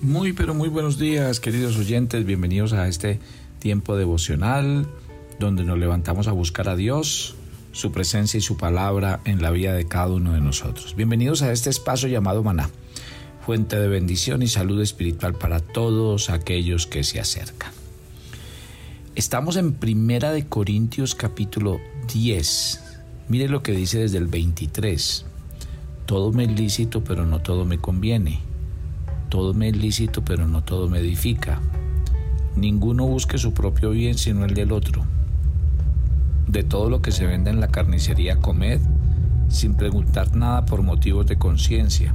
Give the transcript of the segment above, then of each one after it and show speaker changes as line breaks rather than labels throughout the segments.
Muy, pero muy buenos días, queridos oyentes. Bienvenidos a este tiempo devocional donde nos levantamos a buscar a Dios, su presencia y su palabra en la vida de cada uno de nosotros. Bienvenidos a este espacio llamado Maná, fuente de bendición y salud espiritual para todos aquellos que se acercan. Estamos en Primera de Corintios capítulo 10. Mire lo que dice desde el 23. Todo me es lícito, pero no todo me conviene. Todo me es lícito, pero no todo me edifica. Ninguno busque su propio bien, sino el del otro. De todo lo que se vende en la carnicería, comed, sin preguntar nada por motivos de conciencia,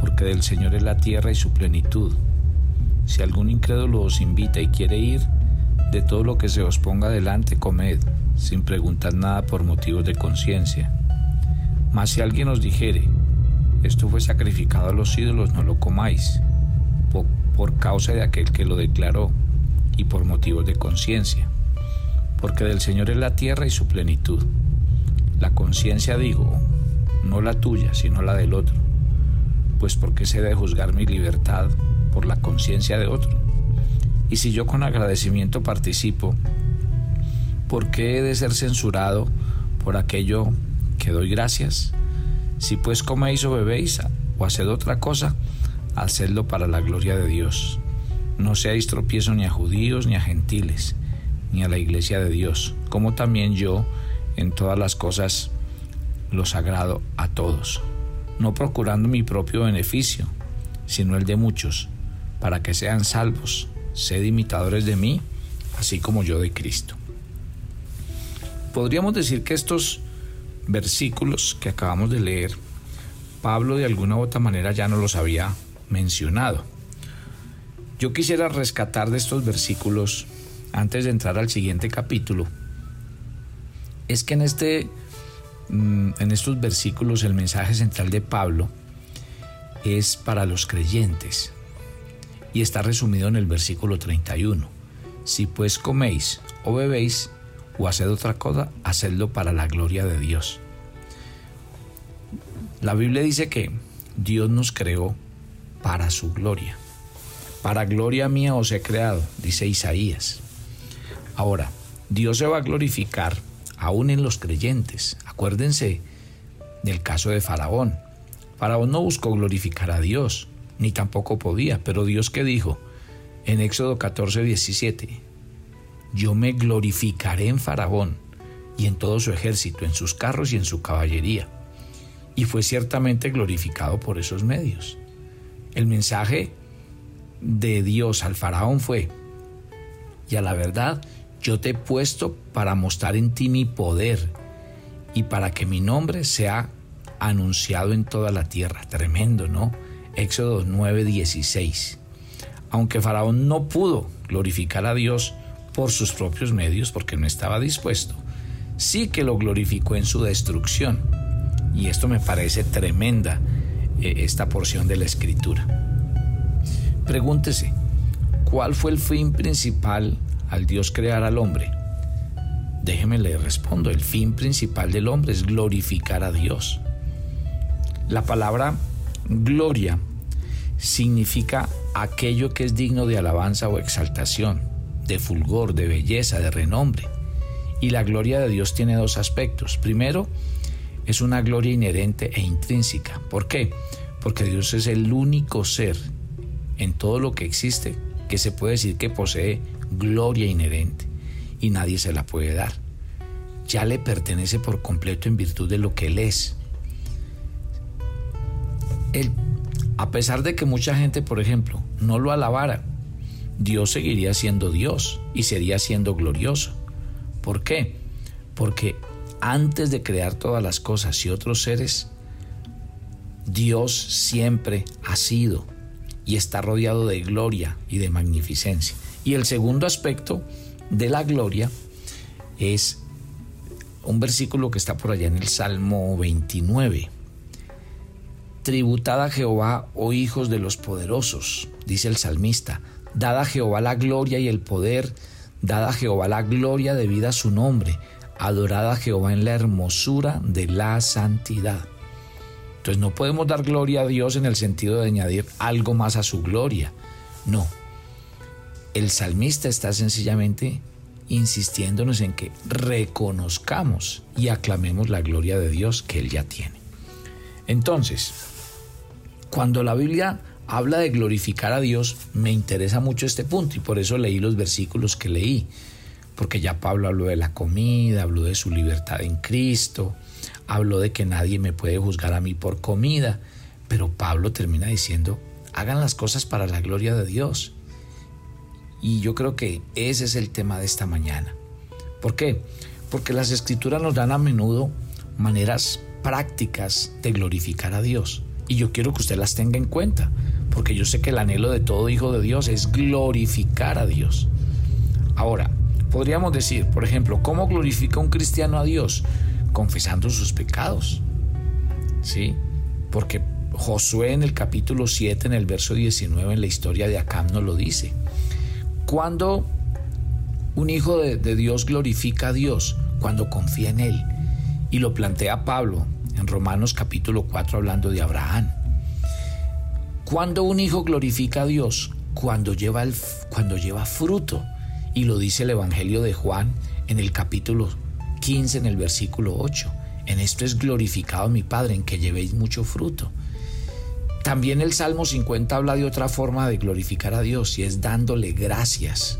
porque del Señor es la tierra y su plenitud. Si algún incrédulo os invita y quiere ir, de todo lo que se os ponga delante, comed, sin preguntar nada por motivos de conciencia. Mas si alguien os dijere, esto fue sacrificado a los ídolos, no lo comáis, por, causa de aquel que lo declaró y por motivos de conciencia, porque del Señor es la tierra y su plenitud. La conciencia digo, no la tuya, sino la del otro, pues porque se de juzgar mi libertad por la conciencia de otro. Y si yo con agradecimiento participo, ¿por qué he de ser censurado por aquello que doy gracias. Si pues coméis o bebéis o haced otra cosa, hacedlo para la gloria de Dios. No seáis tropiezo ni a judíos ni a gentiles, ni a la iglesia de Dios, como también yo en todas las cosas los agrado a todos, no procurando mi propio beneficio, sino el de muchos, para que sean salvos. Sed imitadores de mí, así como yo de Cristo. Podríamos decir que estos versículos que acabamos de leer, Pablo de alguna u otra manera ya no los había mencionado. Yo quisiera rescatar de estos versículos, antes de entrar al siguiente capítulo, es que en, este, mm, en estos versículos el mensaje central de Pablo es para los creyentes y está resumido en el versículo 31. Si pues coméis o bebéis, o haced otra cosa, hacedlo para la gloria de Dios. La Biblia dice que Dios nos creó para su gloria. Para gloria mía os he creado, dice Isaías. Ahora, Dios se va a glorificar aún en los creyentes. Acuérdense del caso de Faraón. Faraón no buscó glorificar a Dios, ni tampoco podía, pero Dios que dijo en Éxodo 14, 17, yo me glorificaré en Faraón y en todo su ejército, en sus carros y en su caballería. Y fue ciertamente glorificado por esos medios. El mensaje de Dios al Faraón fue, y a la verdad, yo te he puesto para mostrar en ti mi poder y para que mi nombre sea anunciado en toda la tierra. Tremendo, ¿no? Éxodo 9:16. Aunque Faraón no pudo glorificar a Dios, por sus propios medios porque no estaba dispuesto, sí que lo glorificó en su destrucción. Y esto me parece tremenda, eh, esta porción de la escritura. Pregúntese, ¿cuál fue el fin principal al Dios crear al hombre? Déjeme le respondo, el fin principal del hombre es glorificar a Dios. La palabra gloria significa aquello que es digno de alabanza o exaltación de fulgor, de belleza, de renombre. Y la gloria de Dios tiene dos aspectos. Primero, es una gloria inherente e intrínseca. ¿Por qué? Porque Dios es el único ser en todo lo que existe que se puede decir que posee gloria inherente y nadie se la puede dar. Ya le pertenece por completo en virtud de lo que Él es. Él, a pesar de que mucha gente, por ejemplo, no lo alabara, Dios seguiría siendo Dios y sería siendo glorioso. ¿Por qué? Porque antes de crear todas las cosas y otros seres, Dios siempre ha sido y está rodeado de gloria y de magnificencia. Y el segundo aspecto de la gloria es un versículo que está por allá en el Salmo 29. Tributad a Jehová, oh hijos de los poderosos, dice el salmista, Dada a Jehová la gloria y el poder, dada a Jehová la gloria debida a su nombre, adorada a Jehová en la hermosura de la santidad. Entonces no podemos dar gloria a Dios en el sentido de añadir algo más a su gloria. No. El salmista está sencillamente insistiéndonos en que reconozcamos y aclamemos la gloria de Dios que Él ya tiene. Entonces, cuando la Biblia habla de glorificar a Dios, me interesa mucho este punto y por eso leí los versículos que leí, porque ya Pablo habló de la comida, habló de su libertad en Cristo, habló de que nadie me puede juzgar a mí por comida, pero Pablo termina diciendo, hagan las cosas para la gloria de Dios. Y yo creo que ese es el tema de esta mañana. ¿Por qué? Porque las escrituras nos dan a menudo maneras prácticas de glorificar a Dios. Y yo quiero que usted las tenga en cuenta, porque yo sé que el anhelo de todo hijo de Dios es glorificar a Dios. Ahora, podríamos decir, por ejemplo, ¿cómo glorifica un cristiano a Dios? confesando sus pecados. ¿Sí? Porque Josué en el capítulo 7, en el verso 19, en la historia de Acam, nos lo dice. Cuando un hijo de, Dios glorifica a Dios, cuando confía en Él. Y lo plantea Pablo en Romanos capítulo 4 hablando de Abraham. Cuando un hijo glorifica a Dios, cuando lleva, el, cuando lleva fruto. Y lo dice el Evangelio de Juan en el capítulo 15 en el versículo 8. En esto es glorificado mi Padre, en que llevéis mucho fruto. También el Salmo 50 habla de otra forma de glorificar a Dios y es dándole gracias.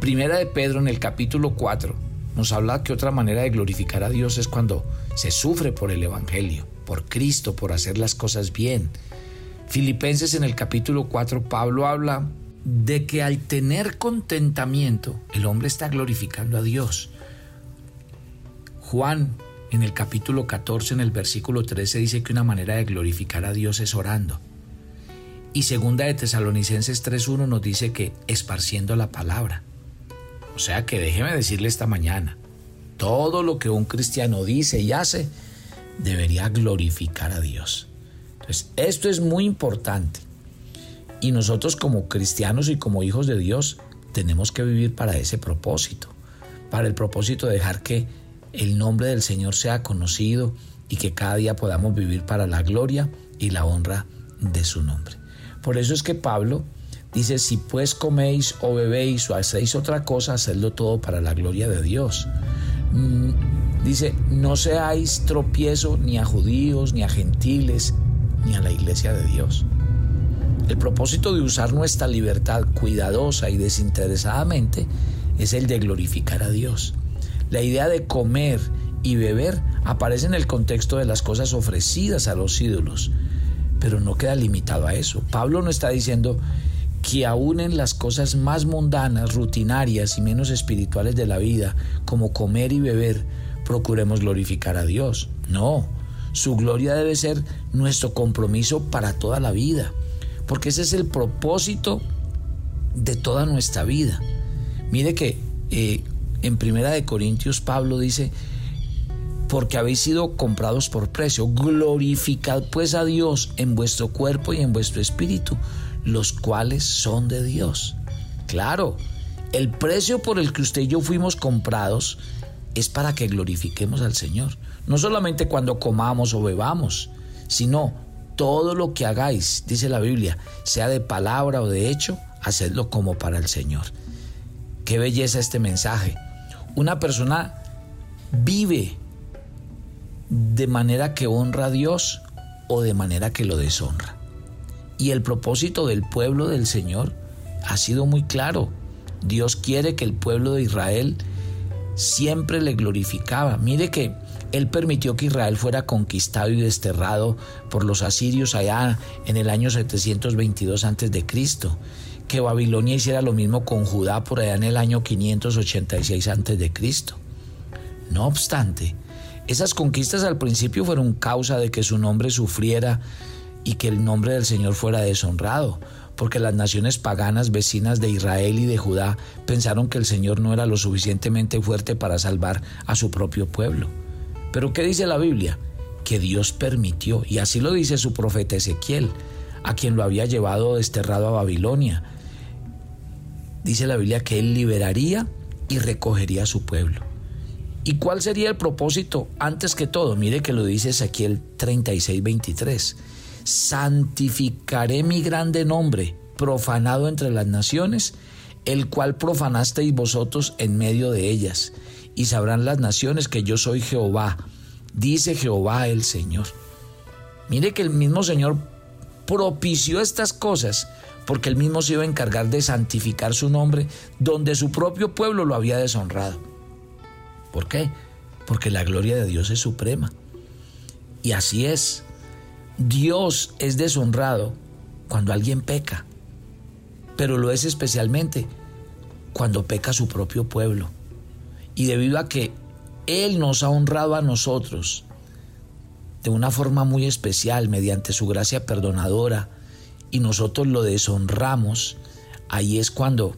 Primera de Pedro en el capítulo 4 nos habla que otra manera de glorificar a Dios es cuando se sufre por el Evangelio, por Cristo, por hacer las cosas bien. Filipenses en el capítulo 4 Pablo habla de que al tener contentamiento el hombre está glorificando a Dios. Juan en el capítulo 14, en el versículo 13, dice que una manera de glorificar a Dios es orando. Y segunda de Tesalonicenses 3.1 nos dice que esparciendo la palabra. O sea que déjeme decirle esta mañana, todo lo que un cristiano dice y hace debería glorificar a Dios. Entonces, esto es muy importante. Y nosotros como cristianos y como hijos de Dios tenemos que vivir para ese propósito, para el propósito de dejar que el nombre del Señor sea conocido y que cada día podamos vivir para la gloria y la honra de su nombre. Por eso es que Pablo dice, si pues coméis o bebéis o hacéis otra cosa, hacedlo todo para la gloria de Dios. Mm, dice, no seáis tropiezo ni a judíos, ni a gentiles, ni a la iglesia de Dios. El propósito de usar nuestra libertad cuidadosa y desinteresadamente es el de glorificar a Dios. La idea de comer y beber aparece en el contexto de las cosas ofrecidas a los ídolos, pero no queda limitado a eso. Pablo no está diciendo que aún en las cosas más mundanas, rutinarias y menos espirituales de la vida, como comer y beber, procuremos glorificar a Dios. No, su gloria debe ser nuestro compromiso para toda la vida, porque ese es el propósito de toda nuestra vida. Mire que eh, en Primera de Corintios Pablo dice, porque habéis sido comprados por precio, glorificad pues a Dios en vuestro cuerpo y en vuestro espíritu, los cuales son de Dios. Claro, el precio por el que usted y yo fuimos comprados es para que glorifiquemos al Señor. No solamente cuando comamos o bebamos, sino todo lo que hagáis, dice la Biblia, sea de palabra o de hecho, hacedlo como para el Señor. Qué belleza este mensaje una persona vive de manera que honra a Dios o de manera que lo deshonra. Y el propósito del pueblo del Señor ha sido muy claro. Dios quiere que el pueblo de Israel siempre le glorificaba. Mire que Él permitió que Israel fuera conquistado y desterrado por los asirios allá en el año 722 a.C que Babilonia hiciera lo mismo con Judá por allá en el año 586 a.C. No obstante, esas conquistas al principio fueron causa de que su nombre sufriera y que el nombre del Señor fuera deshonrado, porque las naciones paganas vecinas de Israel y de Judá pensaron que el Señor no era lo suficientemente fuerte para salvar a su propio pueblo. Pero ¿qué dice la Biblia? Que Dios permitió, y así lo dice su profeta Ezequiel, a quien lo había llevado desterrado a Babilonia, dice la Biblia que Él liberaría y recogería a su pueblo. ¿Y cuál sería el propósito? Antes que todo, mire que lo dice Ezequiel 36, 23. Santificaré mi grande nombre, profanado entre las naciones, el cual profanasteis vosotros en medio de ellas, y sabrán las naciones que yo soy Jehová, dice Jehová el Señor. Mire que el mismo Señor propició estas cosas porque él mismo se iba a encargar de santificar su nombre donde su propio pueblo lo había deshonrado. ¿Por qué? Porque la gloria de Dios es suprema. Y así es. Dios es deshonrado cuando alguien peca, pero lo es especialmente cuando peca su propio pueblo. Y debido a que Él nos ha honrado a nosotros de una forma muy especial mediante su gracia perdonadora y nosotros lo deshonramos, ahí es cuando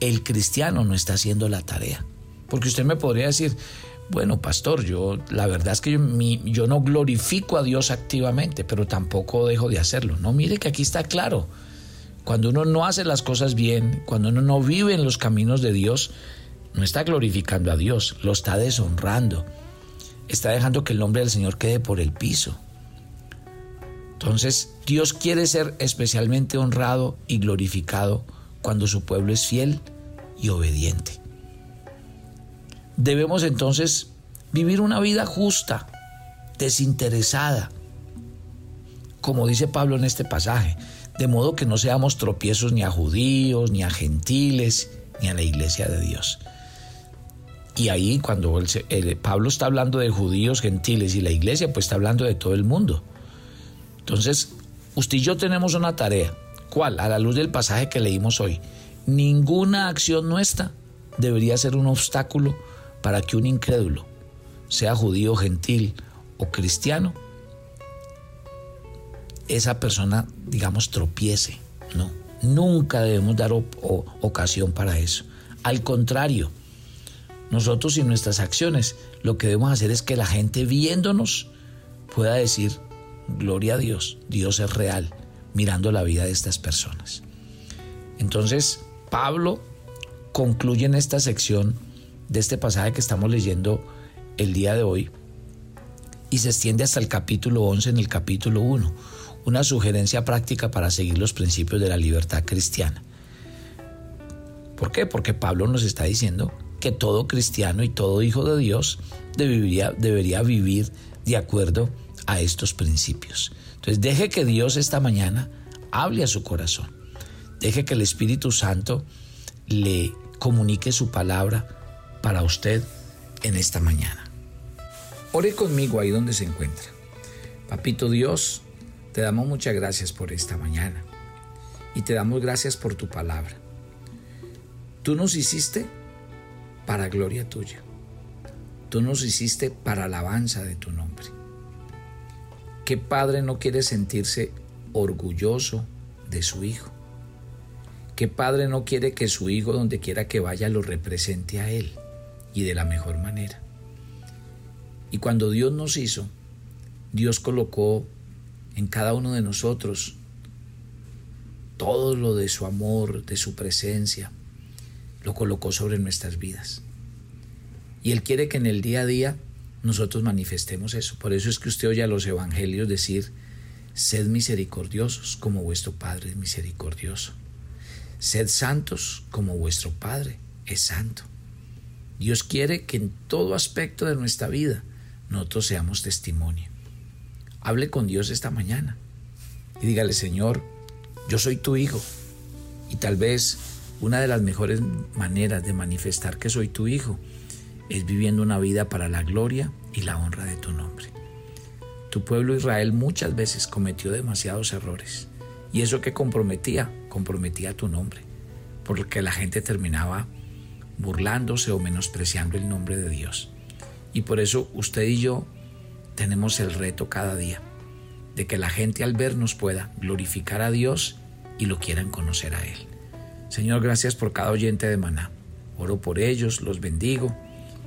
el cristiano no está haciendo la tarea. Porque usted me podría decir, bueno, pastor, yo la verdad es que yo, yo, no glorifico a Dios activamente, pero tampoco dejo de hacerlo. No, mire que aquí está claro. Cuando uno no hace las cosas bien, cuando uno no vive en los caminos de Dios, no está glorificando a Dios, lo está deshonrando está dejando que el nombre del Señor quede por el piso. Entonces, Dios quiere ser especialmente honrado y glorificado cuando su pueblo es fiel y obediente. Debemos entonces vivir una vida justa, desinteresada, como dice Pablo en este pasaje, de modo que no seamos tropiezos ni a judíos, ni a gentiles, ni a la iglesia de Dios. Y ahí cuando Pablo está hablando de judíos, gentiles y la iglesia, pues está hablando de todo el mundo. Entonces, usted y yo tenemos una tarea. ¿Cuál? A la luz del pasaje que leímos hoy. Ninguna acción nuestra debería ser un obstáculo para que un incrédulo, sea judío, gentil o cristiano, esa persona, digamos, tropiece. No, nunca debemos dar ocasión para eso. Al contrario, nosotros y nuestras acciones, lo que debemos hacer es que la gente viéndonos pueda decir, gloria a Dios, Dios es real, mirando la vida de estas personas. Entonces, Pablo concluye en esta sección de este pasaje que estamos leyendo el día de hoy y se extiende hasta el capítulo 11 en el capítulo 1, una sugerencia práctica para seguir los principios de la libertad cristiana. ¿Por qué? Porque Pablo nos está diciendo que todo cristiano y todo hijo de Dios debería, vivir de acuerdo a estos principios. Entonces deje que Dios esta mañana hable a su corazón. Deje que el Espíritu Santo le comunique su palabra para usted en esta mañana. Ore conmigo ahí donde se encuentra. Papito Dios, te damos muchas gracias por esta mañana y te damos gracias por tu palabra. Tú nos hiciste para gloria tuya. Tú nos hiciste para alabanza de tu nombre. ¿Qué padre no quiere sentirse orgulloso de su hijo? ¿Qué padre no quiere que su hijo, donde quiera que vaya, lo represente a él y de la mejor manera? Y cuando Dios nos hizo, Dios colocó en cada uno de nosotros todo lo de su amor, de su presencia, lo colocó sobre nuestras vidas. Y Él quiere que en el día a día nosotros manifestemos eso. Por eso es que usted oye a los evangelios decir, sed misericordiosos como vuestro Padre es misericordioso. Sed santos como vuestro Padre es santo. Dios quiere que en todo aspecto de nuestra vida nosotros seamos testimonio. Hable con Dios esta mañana y dígale, Señor, yo soy tu hijo y tal vez una de las mejores maneras de manifestar que soy tu hijo es viviendo una vida para la gloria y la honra de tu nombre. Tu pueblo Israel muchas veces cometió demasiados errores y eso que comprometía, comprometía tu nombre, porque la gente terminaba burlándose o menospreciando el nombre de Dios. Y por eso usted y yo tenemos el reto cada día de que la gente al vernos pueda glorificar a Dios y lo quieran conocer a Él. Señor, gracias por cada oyente de Maná. Oro por ellos, los bendigo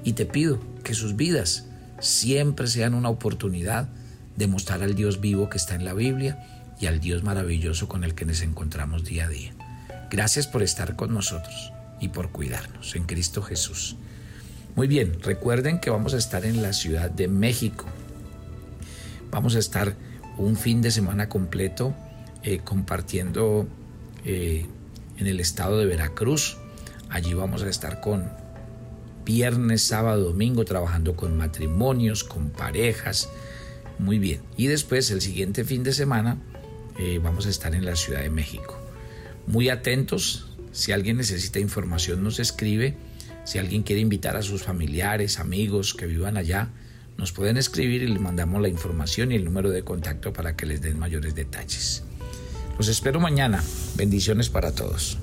y te pido que sus vidas siempre sean una oportunidad de mostrar al Dios vivo que está en la Biblia y al Dios maravilloso con el que nos encontramos día a día. Gracias por estar con nosotros y por cuidarnos en Cristo Jesús. Muy bien, recuerden que vamos a estar en la Ciudad de México. Vamos a estar un fin de semana completo eh, compartiendo eh, en el estado de Veracruz. Allí vamos a estar con viernes, sábado, domingo, trabajando con matrimonios, con parejas. Muy bien. Y después, el siguiente fin de semana, eh, vamos a estar en la Ciudad de México. Muy atentos. Si alguien necesita información, nos escribe. Si alguien quiere invitar a sus familiares, amigos que vivan allá, nos pueden escribir y les mandamos la información y el número de contacto para que les den mayores detalles. Los espero mañana. Bendiciones para todos.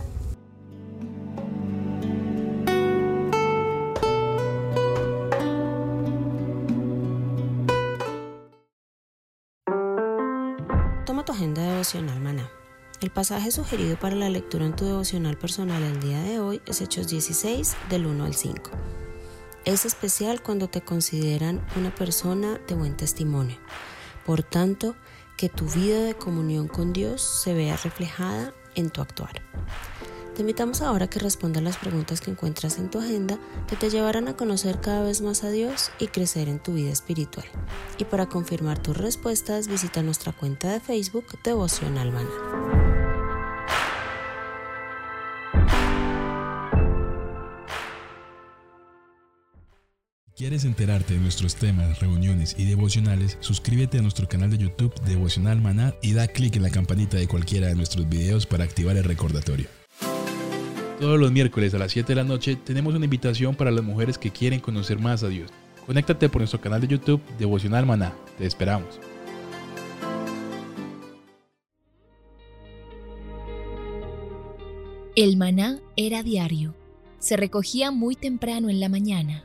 Toma tu agenda devocional, maná. El pasaje sugerido para la lectura en tu devocional personal el día de hoy es Hechos 16 del 1 al 5. Es especial cuando te consideran una persona de buen testimonio. Por tanto, que tu vida de comunión con Dios se vea reflejada en tu actuar. Te invitamos ahora a que respondas las preguntas que encuentras en tu agenda que te llevarán a conocer cada vez más a Dios y crecer en tu vida espiritual. Y para confirmar tus respuestas, visita nuestra cuenta de Facebook Devoción Almana.
¿Quieres enterarte de nuestros temas, reuniones y devocionales? Suscríbete a nuestro canal de YouTube Devocional Maná y da clic en la campanita de cualquiera de nuestros videos para activar el recordatorio. Todos los miércoles a las 7 de la noche tenemos una invitación para las mujeres que quieren conocer más a Dios. Conéctate por nuestro canal de YouTube Devocional Maná. Te esperamos.
El maná era diario. Se recogía muy temprano en la mañana